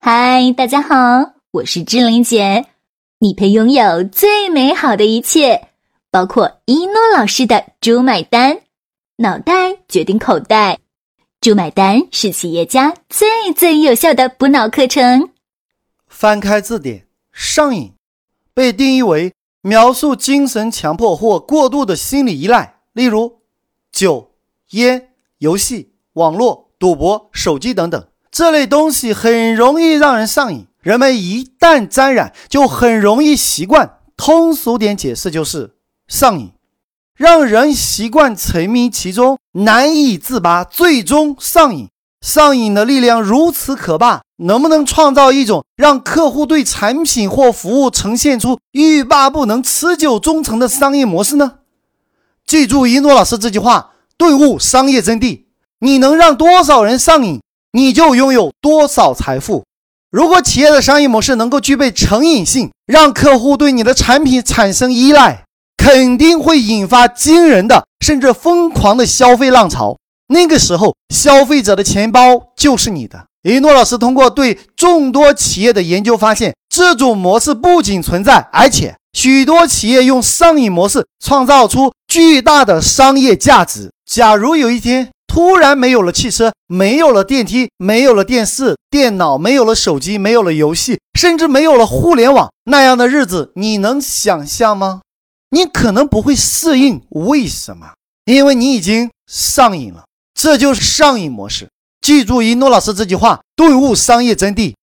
嗨，大家好，我是志玲姐。你配拥有最美好的一切，包括一诺老师的“猪买单”，脑袋决定口袋，“猪买单”是企业家最最有效的补脑课程。翻开字典，上瘾被定义为描述精神强迫或过度的心理依赖，例如酒、烟、游戏、网络、赌博、手机等等。这类东西很容易让人上瘾，人们一旦沾染，就很容易习惯。通俗点解释就是上瘾，让人习惯沉迷其中，难以自拔，最终上瘾。上瘾的力量如此可怕，能不能创造一种让客户对产品或服务呈现出欲罢不能、持久忠诚的商业模式呢？记住一诺老师这句话：顿悟商业真谛。你能让多少人上瘾？你就拥有多少财富。如果企业的商业模式能够具备成瘾性，让客户对你的产品产生依赖，肯定会引发惊人的甚至疯狂的消费浪潮。那个时候，消费者的钱包就是你的。一诺老师通过对众多企业的研究发现，这种模式不仅存在，而且许多企业用上瘾模式创造出巨大的商业价值。假如有一天，突然没有了汽车，没有了电梯，没有了电视、电脑，没有了手机，没有了游戏，甚至没有了互联网，那样的日子你能想象吗？你可能不会适应。为什么？因为你已经上瘾了。这就是上瘾模式。记住一诺老师这句话：顿悟商业真谛，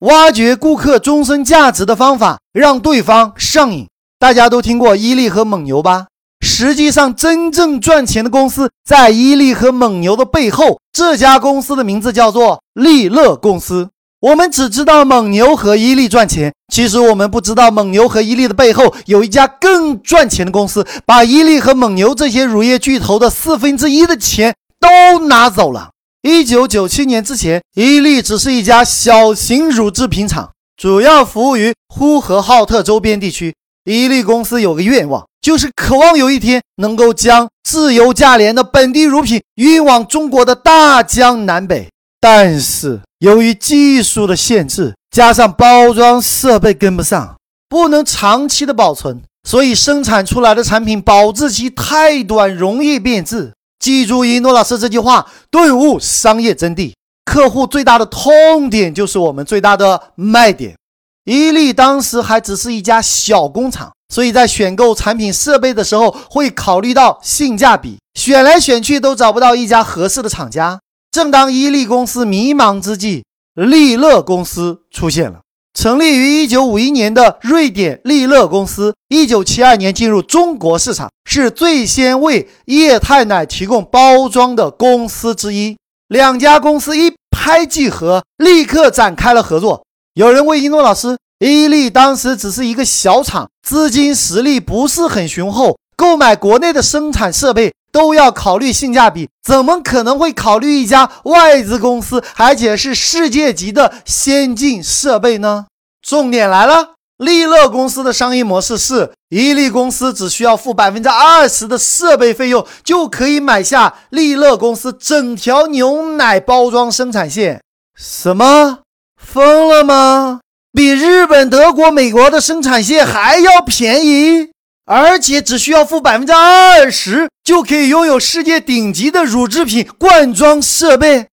挖掘顾客终身价值的方法，让对方上瘾。大家都听过伊利和蒙牛吧？实际上，真正赚钱的公司在伊利和蒙牛的背后。这家公司的名字叫做利乐公司。我们只知道蒙牛和伊利赚钱，其实我们不知道蒙牛和伊利的背后有一家更赚钱的公司，把伊利和蒙牛这些乳业巨头的四分之一的钱都拿走了。一九九七年之前，伊利只是一家小型乳制品厂，主要服务于呼和浩特周边地区。伊利公司有个愿望。就是渴望有一天能够将自由价廉的本地乳品运往中国的大江南北，但是由于技术的限制，加上包装设备跟不上，不能长期的保存，所以生产出来的产品保质期太短，容易变质。记住一诺老师这句话，顿悟商业真谛。客户最大的痛点就是我们最大的卖点。伊利当时还只是一家小工厂。所以在选购产品设备的时候，会考虑到性价比，选来选去都找不到一家合适的厂家。正当伊利公司迷茫之际，利乐公司出现了。成立于1951年的瑞典利乐公司，1972年进入中国市场，是最先为液态奶提供包装的公司之一。两家公司一拍即合，立刻展开了合作。有人问一诺老师。伊利当时只是一个小厂，资金实力不是很雄厚，购买国内的生产设备都要考虑性价比，怎么可能会考虑一家外资公司，而且是世界级的先进设备呢？重点来了，利乐公司的商业模式是，伊利公司只需要付百分之二十的设备费用，就可以买下利乐公司整条牛奶包装生产线。什么？疯了吗？比日本、德国、美国的生产线还要便宜，而且只需要付百分之二十，就可以拥有世界顶级的乳制品灌装设备。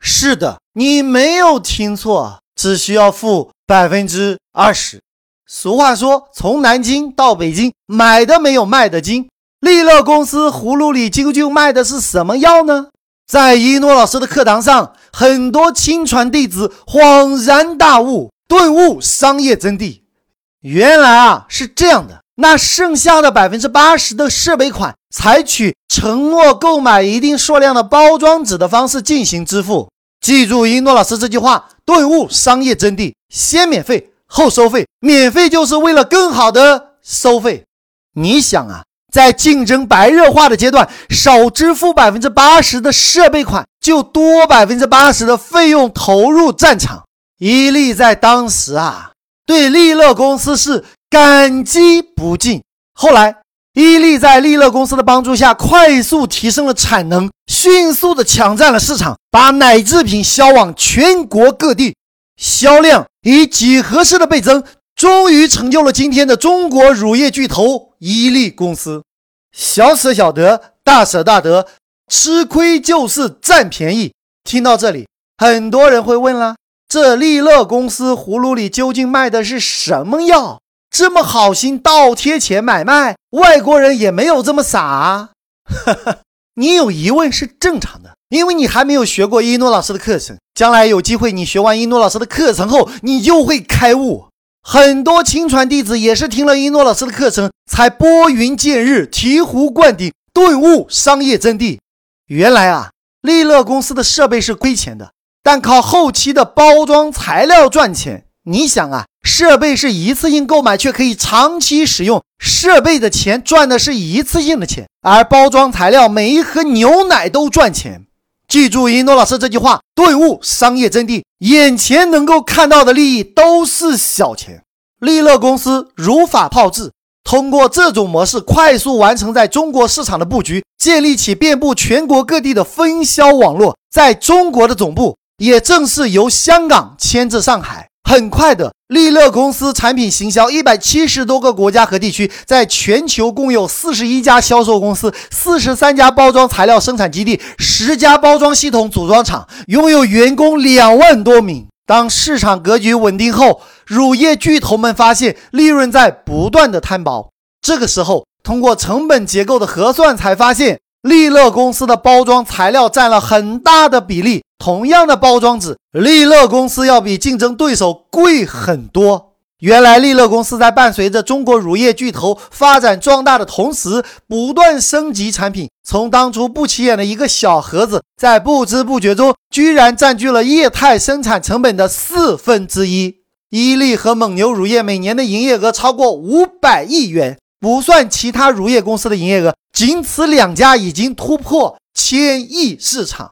是的，你没有听错，只需要付百分之二十。俗话说，从南京到北京，买的没有卖的精。利乐公司葫芦里究竟卖的是什么药呢？在一诺老师的课堂上，很多亲传弟子恍然大悟。顿悟商业真谛，原来啊是这样的。那剩下的百分之八十的设备款，采取承诺购买一定数量的包装纸的方式进行支付。记住一诺老师这句话：顿悟商业真谛，先免费后收费，免费就是为了更好的收费。你想啊，在竞争白热化的阶段，少支付百分之八十的设备款，就多百分之八十的费用投入战场。伊利在当时啊，对利乐公司是感激不尽。后来，伊利在利乐公司的帮助下，快速提升了产能，迅速的抢占了市场，把奶制品销往全国各地。销量以几何式的倍增，终于成就了今天的中国乳业巨头伊利公司。小舍小得，大舍大得，吃亏就是占便宜。听到这里，很多人会问了：这利乐公司葫芦里究竟卖的是什么药？这么好心倒贴钱买卖，外国人也没有这么傻。哈哈，你有疑问是正常的，因为你还没有学过一诺老师的课程。将来有机会，你学完一诺老师的课程后，你就会开悟。很多亲传弟子也是听了一诺老师的课程，才拨云见日、醍醐灌顶、顿悟商业真谛。原来啊，利乐公司的设备是亏钱的，但靠后期的包装材料赚钱。你想啊？设备是一次性购买，却可以长期使用。设备的钱赚的是一次性的钱，而包装材料每一盒牛奶都赚钱。记住一诺老师这句话，顿悟商业真谛。眼前能够看到的利益都是小钱。利乐公司如法炮制，通过这种模式快速完成在中国市场的布局，建立起遍布全国各地的分销网络。在中国的总部也正式由香港迁至上海。很快的，利乐公司产品行销一百七十多个国家和地区，在全球共有四十一家销售公司、四十三家包装材料生产基地、十家包装系统组装厂，拥有员工两万多名。当市场格局稳定后，乳业巨头们发现利润在不断的摊薄。这个时候，通过成本结构的核算，才发现利乐公司的包装材料占了很大的比例。同样的包装纸，利乐公司要比竞争对手贵很多。原来，利乐公司在伴随着中国乳业巨头发展壮大的同时，不断升级产品。从当初不起眼的一个小盒子，在不知不觉中，居然占据了液态生产成本的四分之一。伊利和蒙牛乳业每年的营业额超过五百亿元，不算其他乳业公司的营业额，仅此两家已经突破千亿市场。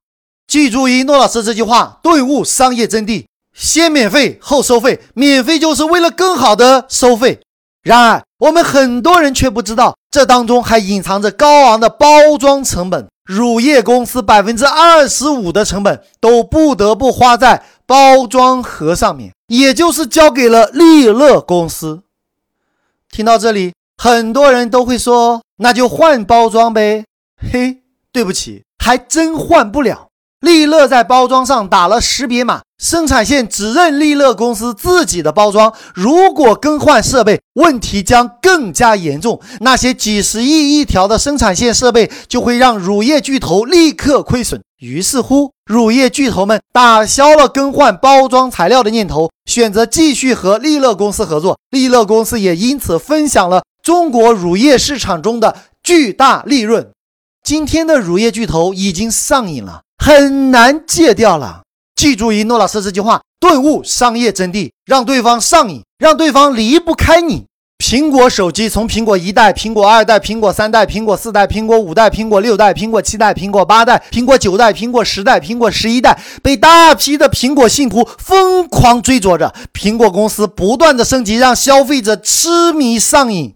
记住一诺老师这句话，顿悟商业真谛：先免费后收费，免费就是为了更好的收费。然而，我们很多人却不知道，这当中还隐藏着高昂的包装成本。乳业公司百分之二十五的成本都不得不花在包装盒上面，也就是交给了利乐公司。听到这里，很多人都会说：“那就换包装呗。”嘿，对不起，还真换不了。利乐在包装上打了识别码，生产线只认利乐公司自己的包装。如果更换设备，问题将更加严重。那些几十亿一条的生产线设备，就会让乳业巨头立刻亏损。于是乎，乳业巨头们打消了更换包装材料的念头，选择继续和利乐公司合作。利乐公司也因此分享了中国乳业市场中的巨大利润。今天的乳业巨头已经上瘾了。很难戒掉了。记住一诺老师这句话，顿悟商业真谛，让对方上瘾，让对方离不开你。苹果手机从苹果一代、苹果二代、苹果三代、苹果四代、苹果五代、苹果六代、苹果七代、苹果八代、苹果九代、苹果十代、苹果十一代，被大批的苹果信徒疯狂追逐着。苹果公司不断的升级，让消费者痴迷上瘾。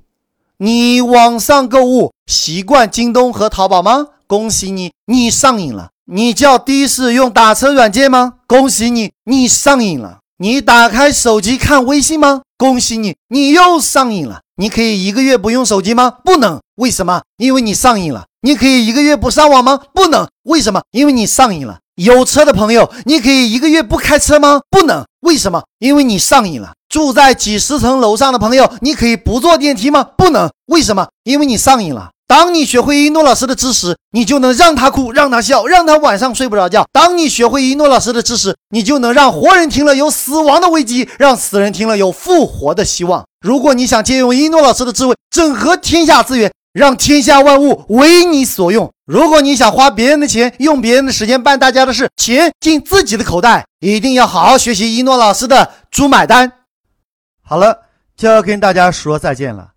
你网上购物习惯京东和淘宝吗？恭喜你，你上瘾了。你叫的士用打车软件吗？恭喜你，你上瘾了。你打开手机看微信吗？恭喜你，你又上瘾了。你可以一个月不用手机吗？不能。为什么？因为你上瘾了。你可以一个月不上网吗？不能。为什么？因为你上瘾了。有车的朋友，你可以一个月不开车吗？不能。为什么？因为你上瘾了。住在几十层楼上的朋友，你可以不坐电梯吗？不能。为什么？因为你上瘾了。当你学会一诺老师的知识，你就能让他哭，让他笑，让他晚上睡不着觉。当你学会一诺老师的知识，你就能让活人听了有死亡的危机，让死人听了有复活的希望。如果你想借用一诺老师的智慧，整合天下资源，让天下万物为你所用；如果你想花别人的钱，用别人的时间办大家的事，钱进自己的口袋，一定要好好学习一诺老师的猪买单。好了，就要跟大家说再见了。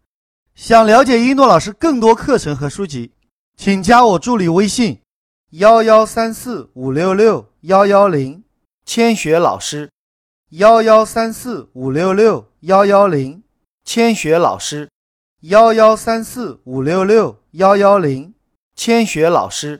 想了解一诺老师更多课程和书籍，请加我助理微信：幺幺三四五六六幺幺零，千雪老师。幺幺三四五六六幺幺零，千雪老师。幺幺三四五六六幺幺零，千雪老师。